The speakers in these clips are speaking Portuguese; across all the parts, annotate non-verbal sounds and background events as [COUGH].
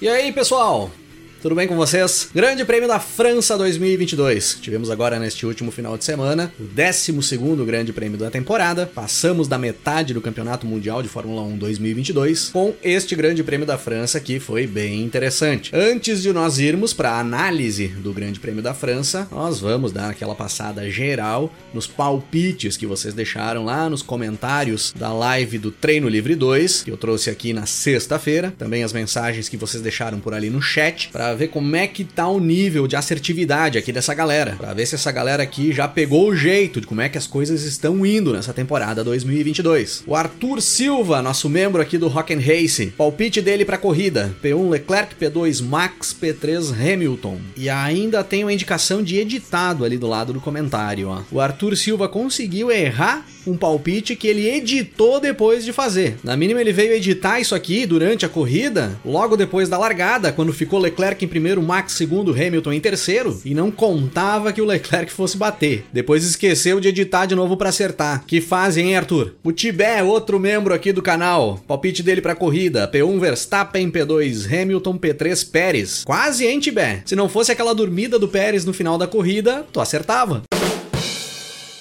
E aí, pessoal? Tudo bem com vocês? Grande Prêmio da França 2022. Tivemos agora neste último final de semana o 12 Grande Prêmio da temporada. Passamos da metade do Campeonato Mundial de Fórmula 1 2022 com este Grande Prêmio da França que foi bem interessante. Antes de nós irmos para a análise do Grande Prêmio da França, nós vamos dar aquela passada geral nos palpites que vocês deixaram lá nos comentários da live do Treino Livre 2, que eu trouxe aqui na sexta-feira. Também as mensagens que vocês deixaram por ali no chat para ver como é que tá o nível de assertividade aqui dessa galera, para ver se essa galera aqui já pegou o jeito de como é que as coisas estão indo nessa temporada 2022. O Arthur Silva, nosso membro aqui do Rock and Race, palpite dele para corrida: P1 Leclerc, P2 Max, P3 Hamilton. E ainda tem uma indicação de editado ali do lado do comentário, ó. O Arthur Silva conseguiu errar um palpite que ele editou depois de fazer. Na mínima ele veio editar isso aqui durante a corrida, logo depois da largada, quando ficou Leclerc em primeiro, Max segundo, Hamilton em terceiro, e não contava que o Leclerc fosse bater. Depois esqueceu de editar de novo para acertar. Que fase, hein, Arthur? O Tibé, outro membro aqui do canal. Palpite dele pra corrida: P1 Verstappen, P2 Hamilton, P3 Pérez. Quase, hein, Tibé? Se não fosse aquela dormida do Pérez no final da corrida, tu acertava.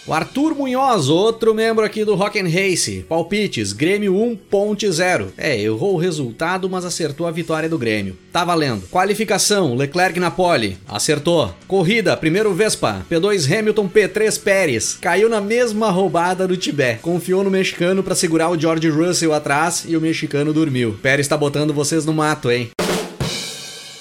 O Arthur Munhoz, outro membro aqui do Rock and Race. Palpites, Grêmio 1.0. É, errou o resultado, mas acertou a vitória do Grêmio. Tá valendo. Qualificação, Leclerc na pole. Acertou. Corrida, primeiro Vespa. P2 Hamilton, P3 Pérez. Caiu na mesma roubada do Tibé. Confiou no mexicano para segurar o George Russell atrás e o mexicano dormiu. Pérez tá botando vocês no mato, hein?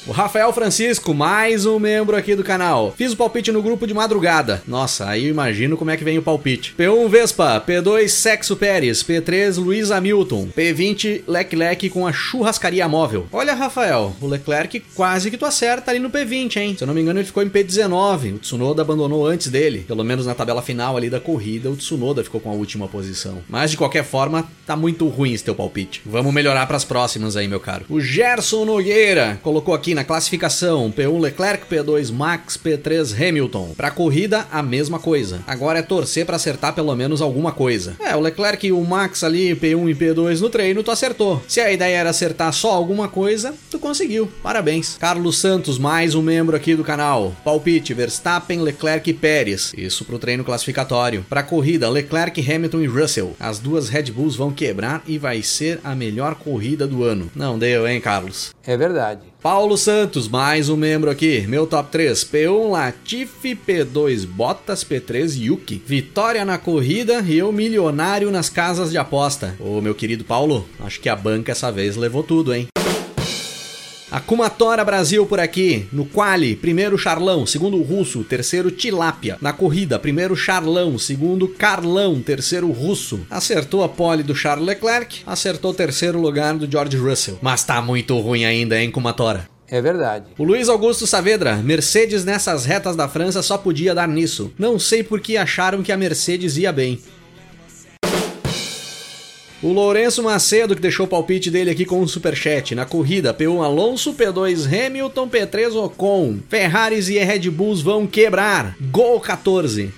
O Rafael Francisco, mais um membro aqui do canal. Fiz o palpite no grupo de madrugada. Nossa, aí eu imagino como é que vem o palpite. P1 Vespa, P2 Sexo Pérez, P3 Luiz Hamilton, P20 Leclerc com a churrascaria móvel. Olha, Rafael, o Leclerc quase que tu acerta ali no P20, hein? Se eu não me engano, ele ficou em P19. O Tsunoda abandonou antes dele. Pelo menos na tabela final ali da corrida, o Tsunoda ficou com a última posição. Mas de qualquer forma, tá muito ruim esse teu palpite. Vamos melhorar para as próximas aí, meu caro. O Gerson Nogueira colocou aqui na classificação, P1 Leclerc, P2 Max, P3 Hamilton. Para corrida, a mesma coisa. Agora é torcer para acertar pelo menos alguma coisa. É, o Leclerc e o Max ali, P1 e P2 no treino, tu acertou. Se a ideia era acertar só alguma coisa, tu conseguiu. Parabéns. Carlos Santos, mais um membro aqui do canal. Palpite: Verstappen, Leclerc e Pérez. Isso pro treino classificatório. Para corrida, Leclerc, Hamilton e Russell. As duas Red Bulls vão quebrar e vai ser a melhor corrida do ano. Não deu, hein, Carlos? É verdade. Paulo Santos, mais um membro aqui. Meu top 3: P1 Latifi, P2 Bottas, P3 Yuki. Vitória na corrida e eu milionário nas casas de aposta. Ô meu querido Paulo, acho que a banca essa vez levou tudo, hein? Akumatora Brasil por aqui. No quali, primeiro Charlão, segundo Russo, terceiro Tilápia. Na corrida, primeiro Charlão, segundo Carlão, terceiro Russo. Acertou a pole do Charles Leclerc, acertou o terceiro lugar do George Russell. Mas tá muito ruim ainda, hein, Kumatora? É verdade. O Luiz Augusto Saavedra, Mercedes nessas retas da França só podia dar nisso. Não sei por que acharam que a Mercedes ia bem. O Lourenço Macedo, que deixou o palpite dele aqui com um superchat. Na corrida, P1 Alonso, P2 Hamilton, P3 Ocon. Ferraris e Red Bulls vão quebrar. Gol 14.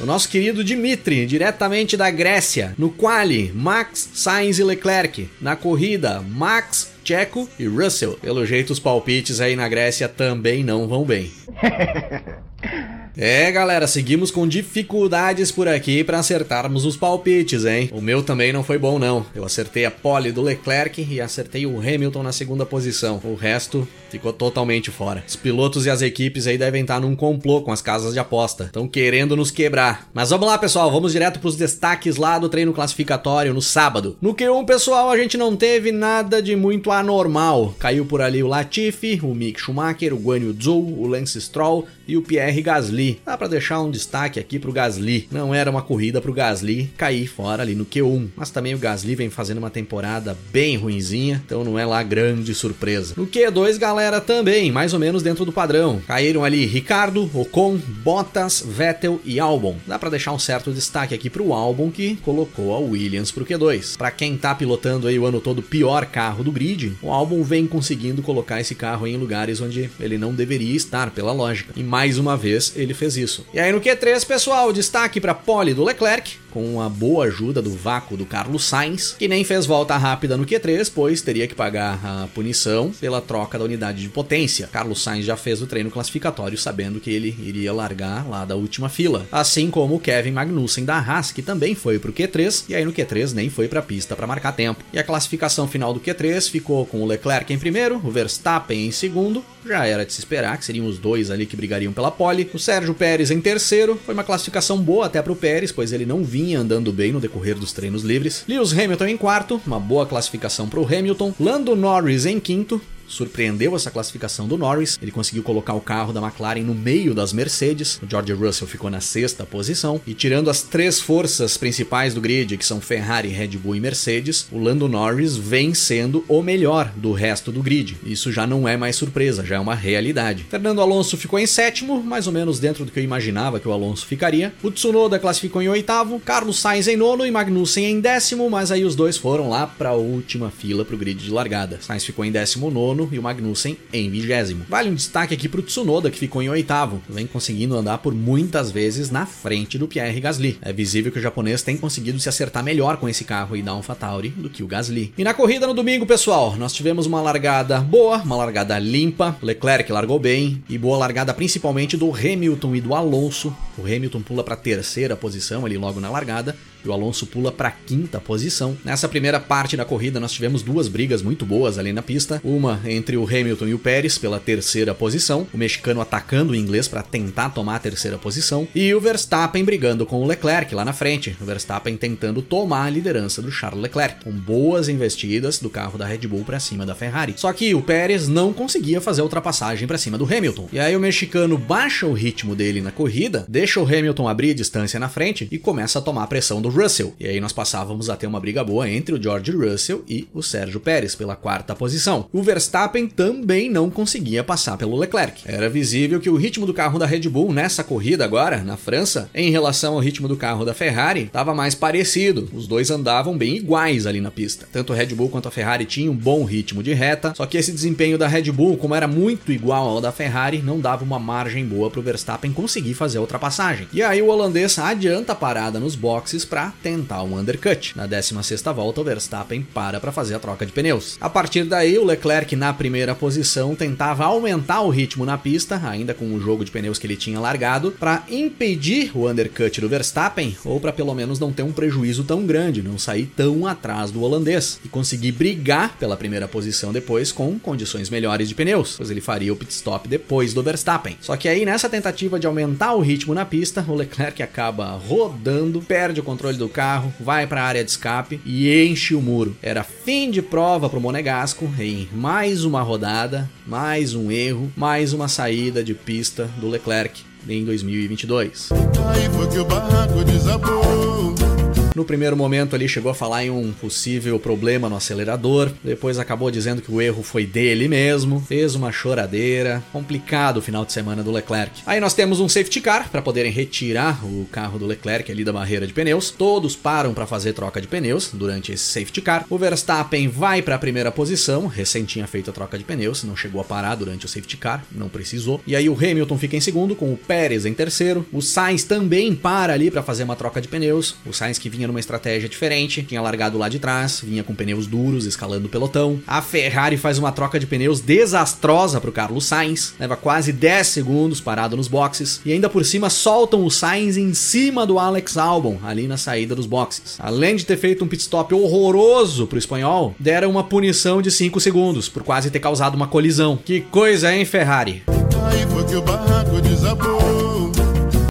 O nosso querido Dimitri, diretamente da Grécia. No quali, Max, Sainz e Leclerc. Na corrida, Max, Checo e Russell. Pelo jeito, os palpites aí na Grécia também não vão bem. [LAUGHS] É, galera, seguimos com dificuldades por aqui para acertarmos os palpites, hein? O meu também não foi bom, não. Eu acertei a pole do Leclerc e acertei o Hamilton na segunda posição. O resto ficou totalmente fora. Os pilotos e as equipes aí devem estar num complô com as casas de aposta. Estão querendo nos quebrar. Mas vamos lá, pessoal, vamos direto para os destaques lá do treino classificatório no sábado. No Q1, pessoal, a gente não teve nada de muito anormal. Caiu por ali o Latifi, o Mick Schumacher, o Guanyu Zhou, o Lance Stroll e o Pierre Gasly. Gasly. Dá para deixar um destaque aqui pro Gasly. Não era uma corrida pro Gasly cair fora ali no Q1, mas também o Gasly vem fazendo uma temporada bem ruinzinha, então não é lá grande surpresa. No Q2, galera, também, mais ou menos dentro do padrão. Caíram ali Ricardo, Ocon, Bottas, Vettel e Albon. Dá para deixar um certo destaque aqui pro Albon que colocou a Williams pro Q2. Para quem tá pilotando aí o ano todo pior carro do grid, o Albon vem conseguindo colocar esse carro em lugares onde ele não deveria estar, pela lógica. E mais uma vez ele fez isso. E aí no Q3, pessoal, destaque para pole do Leclerc, com a boa ajuda do vácuo do Carlos Sainz, que nem fez volta rápida no Q3, pois teria que pagar a punição pela troca da unidade de potência. Carlos Sainz já fez o treino classificatório sabendo que ele iria largar lá da última fila, assim como o Kevin Magnussen da Haas, que também foi pro Q3 e aí no Q3 nem foi para a pista para marcar tempo. E a classificação final do Q3 ficou com o Leclerc em primeiro, o Verstappen em segundo, já era de se esperar que seriam os dois ali que brigariam pela pole. O Sérgio Pérez em terceiro, foi uma classificação boa até para o Pérez, pois ele não vinha vinha andando bem no decorrer dos treinos livres. Lewis Hamilton em quarto, uma boa classificação para o Hamilton. Lando Norris em quinto, surpreendeu essa classificação do Norris. Ele conseguiu colocar o carro da McLaren no meio das Mercedes. O George Russell ficou na sexta posição. E tirando as três forças principais do grid, que são Ferrari, Red Bull e Mercedes, o Lando Norris vem sendo o melhor do resto do grid. Isso já não é mais surpresa, já é uma realidade. Fernando Alonso ficou em sétimo, mais ou menos dentro do que eu imaginava que o Alonso ficaria. O Tsunoda classificou em oitavo, Carlos Sainz em nono e Magnussen em décimo, mas aí os dois foram lá para a última fila para o grid de largada. Sainz ficou em décimo nono nono e o Magnussen em vigésimo. Vale um destaque aqui para o Tsunoda, que ficou em oitavo, vem conseguindo andar por muitas vezes na frente do Pierre Gasly. É visível que o japonês tem conseguido se acertar melhor com esse carro e dar um Fatauri do que o Gasly. E na corrida no domingo, pessoal, nós tivemos uma largada boa, uma largada limpa, Leclerc largou bem e boa largada principalmente do Hamilton e do Alonso. O Hamilton pula para a terceira posição ali logo na largada e o Alonso pula para a quinta posição. Nessa primeira parte da corrida, nós tivemos duas brigas muito boas ali na pista. Uma entre o Hamilton e o Pérez pela terceira posição, o mexicano atacando o inglês para tentar tomar a terceira posição, e o Verstappen brigando com o Leclerc lá na frente. O Verstappen tentando tomar a liderança do Charles Leclerc, com boas investidas do carro da Red Bull para cima da Ferrari. Só que o Pérez não conseguia fazer a ultrapassagem para cima do Hamilton. E aí o mexicano baixa o ritmo dele na corrida, deixa o Hamilton abrir distância na frente e começa a tomar a pressão do Russell. E aí nós passávamos a ter uma briga boa entre o George Russell e o Sérgio Pérez pela quarta posição. O Verstappen também não conseguia passar pelo Leclerc. Era visível que o ritmo do carro da Red Bull nessa corrida agora, na França, em relação ao ritmo do carro da Ferrari, estava mais parecido. Os dois andavam bem iguais ali na pista. Tanto a Red Bull quanto a Ferrari tinham um bom ritmo de reta, só que esse desempenho da Red Bull, como era muito igual ao da Ferrari, não dava uma margem boa para o Verstappen conseguir fazer a ultrapassagem. E aí o holandês adianta a parada nos boxes para tentar um undercut. Na 16ª volta, o Verstappen para para fazer a troca de pneus. A partir daí, o Leclerc na primeira posição tentava aumentar o ritmo na pista, ainda com o jogo de pneus que ele tinha largado, para impedir o undercut do Verstappen ou para pelo menos não ter um prejuízo tão grande, não sair tão atrás do holandês e conseguir brigar pela primeira posição depois com condições melhores de pneus, pois ele faria o pit stop depois do Verstappen. Só que aí nessa tentativa de aumentar o ritmo na pista, o Leclerc acaba rodando, perde o controle do carro, vai para a área de escape e enche o muro. Era fim de prova para o Monegasco em mais uma rodada, mais um erro, mais uma saída de pista do Leclerc em 2022. Aí foi que o barraco desabou. No primeiro momento ali chegou a falar em um possível problema no acelerador, depois acabou dizendo que o erro foi dele mesmo, fez uma choradeira, complicado o final de semana do Leclerc. Aí nós temos um safety car para poderem retirar o carro do Leclerc ali da barreira de pneus. Todos param para fazer troca de pneus durante esse safety car. O Verstappen vai para a primeira posição, recém tinha feito a troca de pneus, não chegou a parar durante o safety car, não precisou. E aí o Hamilton fica em segundo com o Pérez em terceiro. O Sainz também para ali para fazer uma troca de pneus. O Sainz que vinha vinha numa estratégia diferente, tinha largado lá de trás, vinha com pneus duros, escalando o pelotão. A Ferrari faz uma troca de pneus desastrosa pro Carlos Sainz, leva quase 10 segundos parado nos boxes e ainda por cima soltam o Sainz em cima do Alex Albon, ali na saída dos boxes. Além de ter feito um pit stop horroroso pro espanhol, deram uma punição de 5 segundos por quase ter causado uma colisão. Que coisa, hein, Ferrari? Aí foi que o barraco desabou.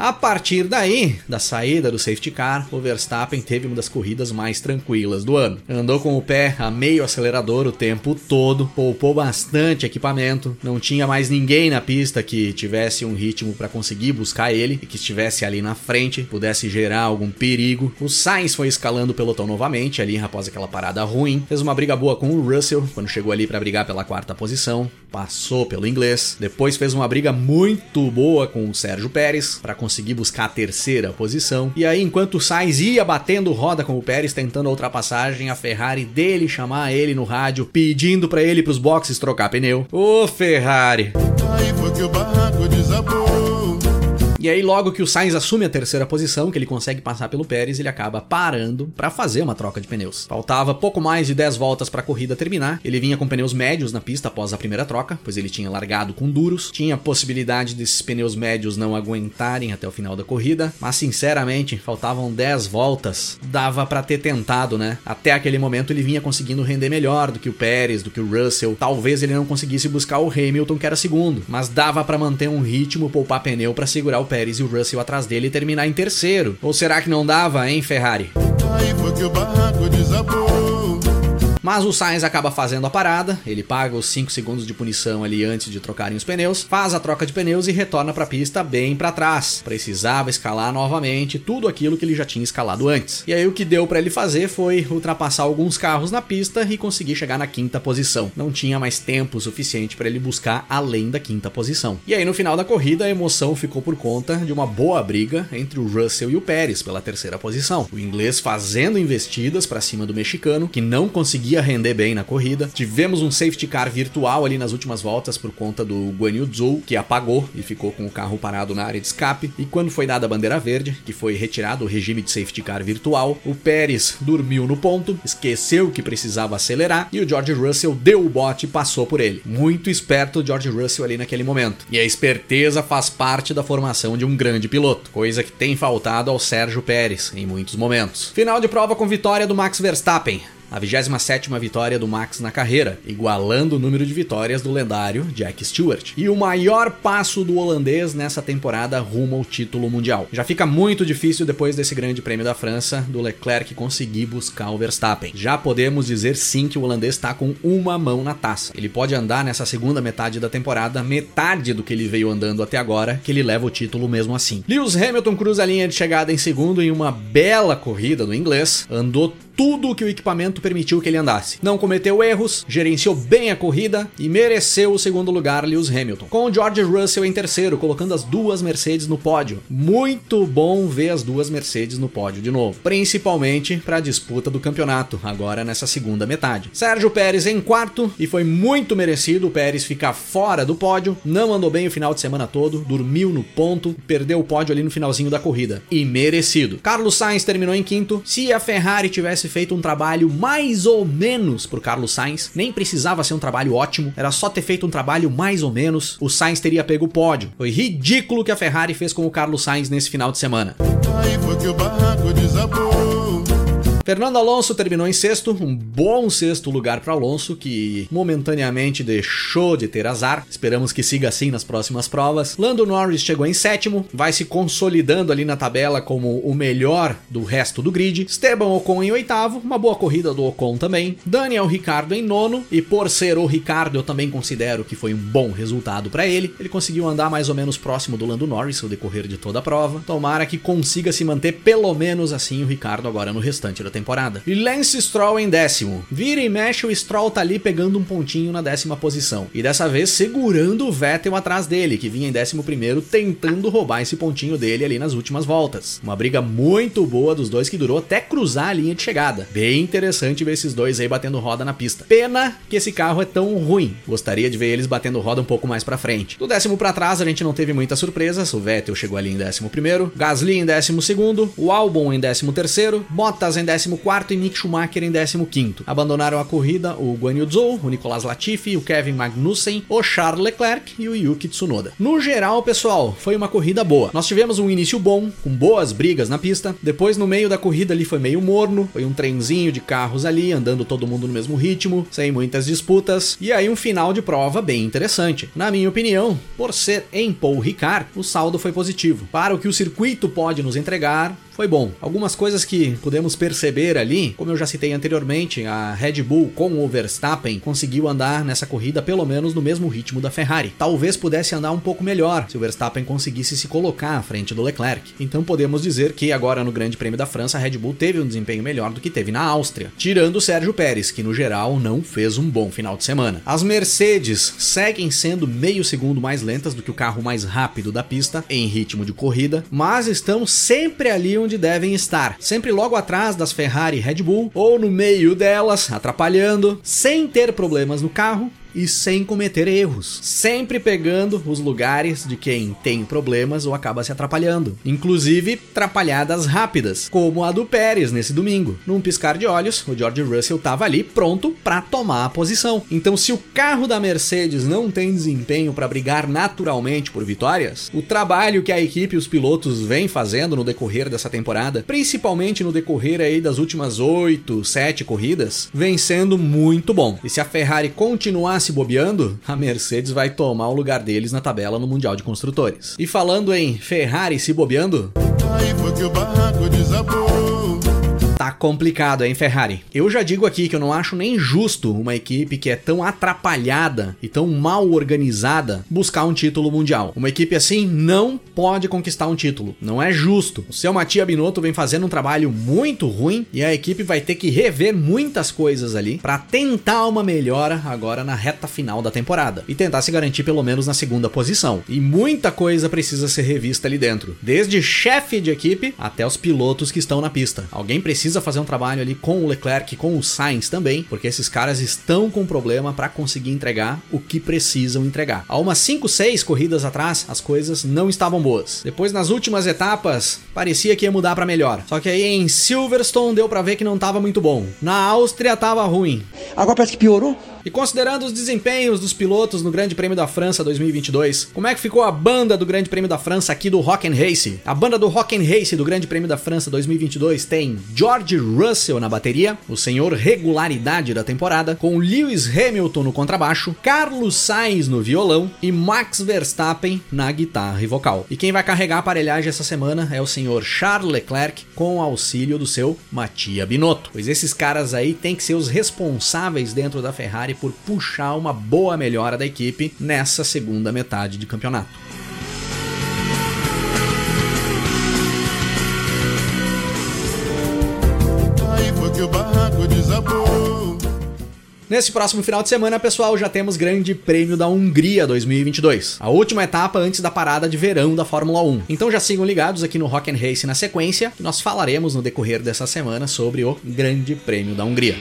A partir daí, da saída do safety car, o Verstappen teve uma das corridas mais tranquilas do ano. Andou com o pé a meio acelerador o tempo todo, poupou bastante equipamento, não tinha mais ninguém na pista que tivesse um ritmo para conseguir buscar ele e que estivesse ali na frente, pudesse gerar algum perigo. O Sainz foi escalando o pelotão novamente ali após aquela parada ruim, fez uma briga boa com o Russell quando chegou ali para brigar pela quarta posição, passou pelo inglês, depois fez uma briga muito boa com o Sérgio Pérez para conseguir buscar a terceira posição. E aí, enquanto o Sainz ia batendo roda com o Pérez tentando a ultrapassagem, a Ferrari dele chamar ele no rádio, pedindo para ele pros boxes trocar pneu. Ô Ferrari! Aí foi que o barraco desabou. E aí, logo que o Sainz assume a terceira posição, que ele consegue passar pelo Pérez, ele acaba parando para fazer uma troca de pneus. Faltava pouco mais de 10 voltas para a corrida terminar. Ele vinha com pneus médios na pista após a primeira troca, pois ele tinha largado com duros. Tinha possibilidade desses pneus médios não aguentarem até o final da corrida, mas sinceramente, faltavam 10 voltas. Dava para ter tentado, né? Até aquele momento ele vinha conseguindo render melhor do que o Pérez, do que o Russell. Talvez ele não conseguisse buscar o Hamilton, que era segundo, mas dava para manter um ritmo, poupar pneu para segurar o Pérez e o Russell atrás dele terminar em terceiro. Ou será que não dava, hein, Ferrari? Aí foi que o barraco desabou. Mas o Sainz acaba fazendo a parada, ele paga os 5 segundos de punição ali antes de trocarem os pneus, faz a troca de pneus e retorna para a pista bem para trás. Precisava escalar novamente tudo aquilo que ele já tinha escalado antes. E aí o que deu para ele fazer foi ultrapassar alguns carros na pista e conseguir chegar na quinta posição. Não tinha mais tempo suficiente para ele buscar além da quinta posição. E aí no final da corrida a emoção ficou por conta de uma boa briga entre o Russell e o Pérez pela terceira posição. O inglês fazendo investidas para cima do mexicano, que não conseguia render bem na corrida. Tivemos um safety car virtual ali nas últimas voltas por conta do Guan Yu Zhou, que apagou e ficou com o carro parado na área de escape. E quando foi dada a bandeira verde, que foi retirado o regime de safety car virtual, o Pérez dormiu no ponto, esqueceu que precisava acelerar e o George Russell deu o bote e passou por ele. Muito esperto o George Russell ali naquele momento. E a esperteza faz parte da formação de um grande piloto, coisa que tem faltado ao Sérgio Pérez em muitos momentos. Final de prova com vitória do Max Verstappen a 27ª vitória do Max na carreira, igualando o número de vitórias do lendário Jack Stewart. E o maior passo do holandês nessa temporada rumo ao título mundial. Já fica muito difícil depois desse grande prêmio da França do Leclerc conseguir buscar o Verstappen. Já podemos dizer sim que o holandês está com uma mão na taça. Ele pode andar nessa segunda metade da temporada metade do que ele veio andando até agora, que ele leva o título mesmo assim. Lewis Hamilton cruza a linha de chegada em segundo em uma bela corrida do inglês, andou tudo o que o equipamento permitiu que ele andasse. Não cometeu erros, gerenciou bem a corrida e mereceu o segundo lugar Lewis Hamilton. Com George Russell em terceiro, colocando as duas Mercedes no pódio. Muito bom ver as duas Mercedes no pódio de novo, principalmente para a disputa do campeonato, agora nessa segunda metade. Sérgio Pérez em quarto e foi muito merecido o Pérez ficar fora do pódio, não andou bem o final de semana todo, dormiu no ponto, perdeu o pódio ali no finalzinho da corrida. E merecido. Carlos Sainz terminou em quinto. Se a Ferrari tivesse tivesse feito um trabalho mais ou menos pro Carlos Sainz, nem precisava ser um trabalho ótimo, era só ter feito um trabalho mais ou menos, o Sainz teria pego o pódio. Foi ridículo o que a Ferrari fez com o Carlos Sainz nesse final de semana. Aí foi que o barraco desabou. Fernando Alonso terminou em sexto, um bom sexto lugar para Alonso, que momentaneamente deixou de ter azar. Esperamos que siga assim nas próximas provas. Lando Norris chegou em sétimo, vai se consolidando ali na tabela como o melhor do resto do grid. Esteban Ocon em oitavo, uma boa corrida do Ocon também. Daniel Ricardo em nono, e por ser o Ricardo, eu também considero que foi um bom resultado para ele. Ele conseguiu andar mais ou menos próximo do Lando Norris no decorrer de toda a prova. Tomara que consiga se manter pelo menos assim o Ricardo agora no restante da temporada. E Lance Stroll em décimo. Vira e mexe, o Stroll tá ali pegando um pontinho na décima posição. E dessa vez segurando o Vettel atrás dele, que vinha em décimo primeiro, tentando roubar esse pontinho dele ali nas últimas voltas. Uma briga muito boa dos dois que durou até cruzar a linha de chegada. Bem interessante ver esses dois aí batendo roda na pista. Pena que esse carro é tão ruim. Gostaria de ver eles batendo roda um pouco mais para frente. Do décimo para trás a gente não teve muitas surpresas. O Vettel chegou ali em décimo primeiro, Gasly em décimo segundo, o Albon em décimo terceiro, Bottas em décimo 14 e Mick Schumacher em 15. Abandonaram a corrida o Guan Yu Zhou, o Nicolas Latifi, o Kevin Magnussen, o Charles Leclerc e o Yuki Tsunoda. No geral, pessoal, foi uma corrida boa. Nós tivemos um início bom, com boas brigas na pista. Depois, no meio da corrida ali foi meio morno, foi um trenzinho de carros ali, andando todo mundo no mesmo ritmo, sem muitas disputas. E aí um final de prova bem interessante. Na minha opinião, por ser em Paul Ricard, o saldo foi positivo. Para o que o circuito pode nos entregar, foi bom. Algumas coisas que pudemos perceber ali, como eu já citei anteriormente, a Red Bull com o Verstappen conseguiu andar nessa corrida pelo menos no mesmo ritmo da Ferrari. Talvez pudesse andar um pouco melhor se o Verstappen conseguisse se colocar à frente do Leclerc. Então podemos dizer que agora no Grande Prêmio da França a Red Bull teve um desempenho melhor do que teve na Áustria, tirando o Sérgio Pérez, que no geral não fez um bom final de semana. As Mercedes seguem sendo meio segundo mais lentas do que o carro mais rápido da pista em ritmo de corrida, mas estão sempre ali onde devem estar, sempre logo atrás das Ferrari e Red Bull, ou no meio delas, atrapalhando, sem ter problemas no carro e sem cometer erros, sempre pegando os lugares de quem tem problemas ou acaba se atrapalhando, inclusive atrapalhadas rápidas, como a do Pérez nesse domingo. Num piscar de olhos, o George Russell estava ali pronto para tomar a posição. Então, se o carro da Mercedes não tem desempenho para brigar naturalmente por vitórias, o trabalho que a equipe e os pilotos vêm fazendo no decorrer dessa temporada, principalmente no decorrer aí das últimas 8, 7 corridas, vem sendo muito bom. E se a Ferrari continuar se bobeando, a Mercedes vai tomar o lugar deles na tabela no Mundial de Construtores. E falando em Ferrari se bobeando. Tá complicado, hein, Ferrari? Eu já digo aqui que eu não acho nem justo uma equipe que é tão atrapalhada e tão mal organizada buscar um título mundial. Uma equipe assim não pode conquistar um título. Não é justo. O seu Matia Binotto vem fazendo um trabalho muito ruim e a equipe vai ter que rever muitas coisas ali para tentar uma melhora agora na reta final da temporada e tentar se garantir pelo menos na segunda posição. E muita coisa precisa ser revista ali dentro, desde chefe de equipe até os pilotos que estão na pista. Alguém precisa precisa fazer um trabalho ali com o Leclerc, com o Sainz também, porque esses caras estão com problema para conseguir entregar o que precisam entregar. Há umas 5, 6 corridas atrás, as coisas não estavam boas. Depois, nas últimas etapas, parecia que ia mudar para melhor. Só que aí em Silverstone deu para ver que não estava muito bom. Na Áustria estava ruim. Agora parece que piorou. E considerando os desempenhos dos pilotos no Grande Prêmio da França 2022, como é que ficou a banda do Grande Prêmio da França aqui do Rock and Race? A banda do Rock and Race do Grande Prêmio da França 2022 tem George Russell na bateria, o senhor regularidade da temporada, com Lewis Hamilton no contrabaixo, Carlos Sainz no violão e Max Verstappen na guitarra e vocal. E quem vai carregar a aparelhagem essa semana é o senhor Charles Leclerc com o auxílio do seu Mattia Binotto. Pois esses caras aí têm que ser os responsáveis dentro da Ferrari por puxar uma boa melhora da equipe nessa segunda metade de campeonato. Nesse próximo final de semana, pessoal, já temos Grande Prêmio da Hungria 2022, a última etapa antes da parada de verão da Fórmula 1. Então já sigam ligados aqui no Rock and Race na sequência, que nós falaremos no decorrer dessa semana sobre o Grande Prêmio da Hungria.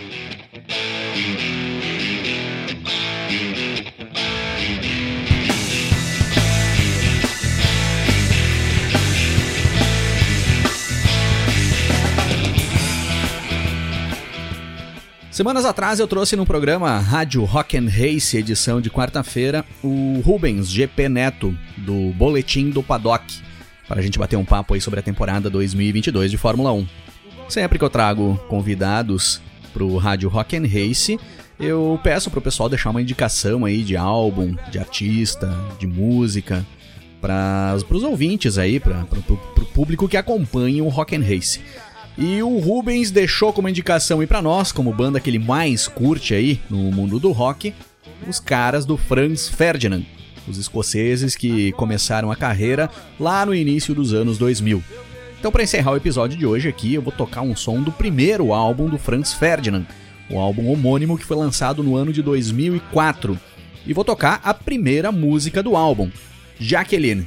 Semanas atrás eu trouxe no programa Rádio Rock and Race, edição de quarta-feira, o Rubens GP Neto, do Boletim do Paddock, para a gente bater um papo aí sobre a temporada 2022 de Fórmula 1. Sempre que eu trago convidados pro Rádio Rock and Race, eu peço pro pessoal deixar uma indicação aí de álbum, de artista, de música, para os ouvintes aí, para o público que acompanha o Rock and Race. E o Rubens deixou como indicação aí para nós, como banda que ele mais curte aí no mundo do rock, os caras do Franz Ferdinand, os escoceses que começaram a carreira lá no início dos anos 2000. Então, para encerrar o episódio de hoje aqui, eu vou tocar um som do primeiro álbum do Franz Ferdinand, o álbum homônimo que foi lançado no ano de 2004. E vou tocar a primeira música do álbum, Jacqueline.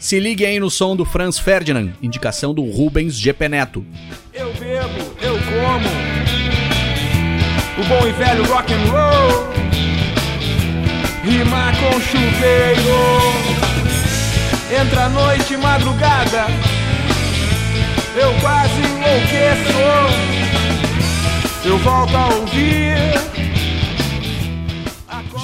Se ligue aí no som do Franz Ferdinand, indicação do Rubens GP Neto. Eu bebo, eu como, o bom e velho rock and roll, rimar com chuveiro, entra noite madrugada, eu quase enlouqueço. eu volto a ouvir.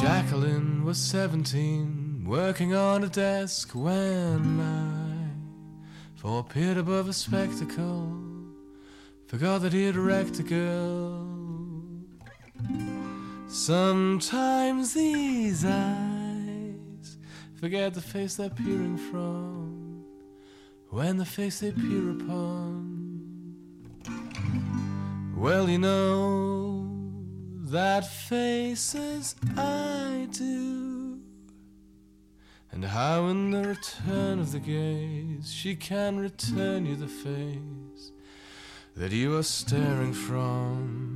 Jacqueline was 17, working on a desk when I, for appeared above a spectacle, forgot that he'd wrecked a girl. Sometimes these eyes forget the face they're peering from when the face they peer upon. Well, you know that faces I do, and how in the return of the gaze she can return you the face that you are staring from.